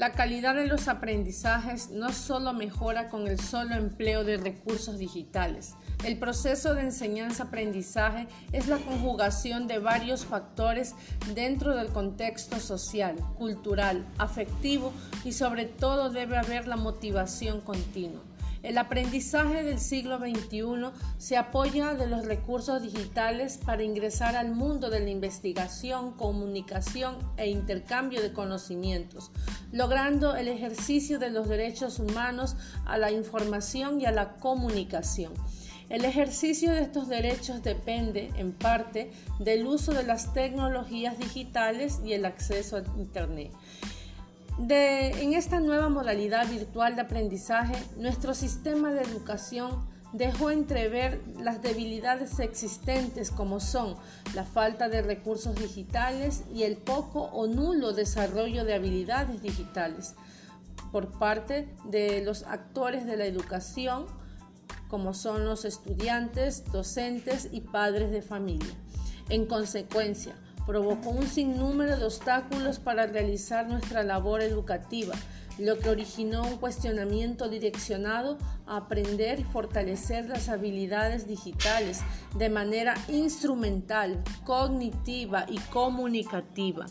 La calidad de los aprendizajes no solo mejora con el solo empleo de recursos digitales. El proceso de enseñanza-aprendizaje es la conjugación de varios factores dentro del contexto social, cultural, afectivo y sobre todo debe haber la motivación continua. El aprendizaje del siglo XXI se apoya de los recursos digitales para ingresar al mundo de la investigación, comunicación e intercambio de conocimientos, logrando el ejercicio de los derechos humanos a la información y a la comunicación. El ejercicio de estos derechos depende, en parte, del uso de las tecnologías digitales y el acceso a Internet en esta nueva modalidad virtual de aprendizaje, nuestro sistema de educación dejó entrever las debilidades existentes como son la falta de recursos digitales y el poco o nulo desarrollo de habilidades digitales por parte de los actores de la educación como son los estudiantes, docentes y padres de familia. En consecuencia, provocó un sinnúmero de obstáculos para realizar nuestra labor educativa, lo que originó un cuestionamiento direccionado a aprender y fortalecer las habilidades digitales de manera instrumental, cognitiva y comunicativa.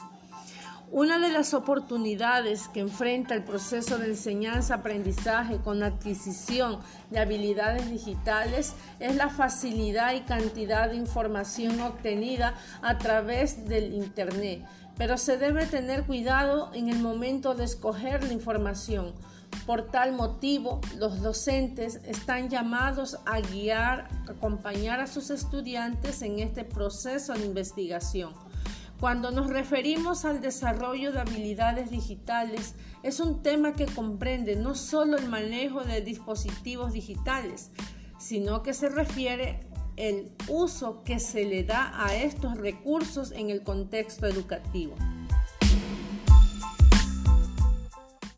Una de las oportunidades que enfrenta el proceso de enseñanza-aprendizaje con adquisición de habilidades digitales es la facilidad y cantidad de información obtenida a través del Internet, pero se debe tener cuidado en el momento de escoger la información. Por tal motivo, los docentes están llamados a guiar, acompañar a sus estudiantes en este proceso de investigación cuando nos referimos al desarrollo de habilidades digitales, es un tema que comprende no solo el manejo de dispositivos digitales, sino que se refiere el uso que se le da a estos recursos en el contexto educativo.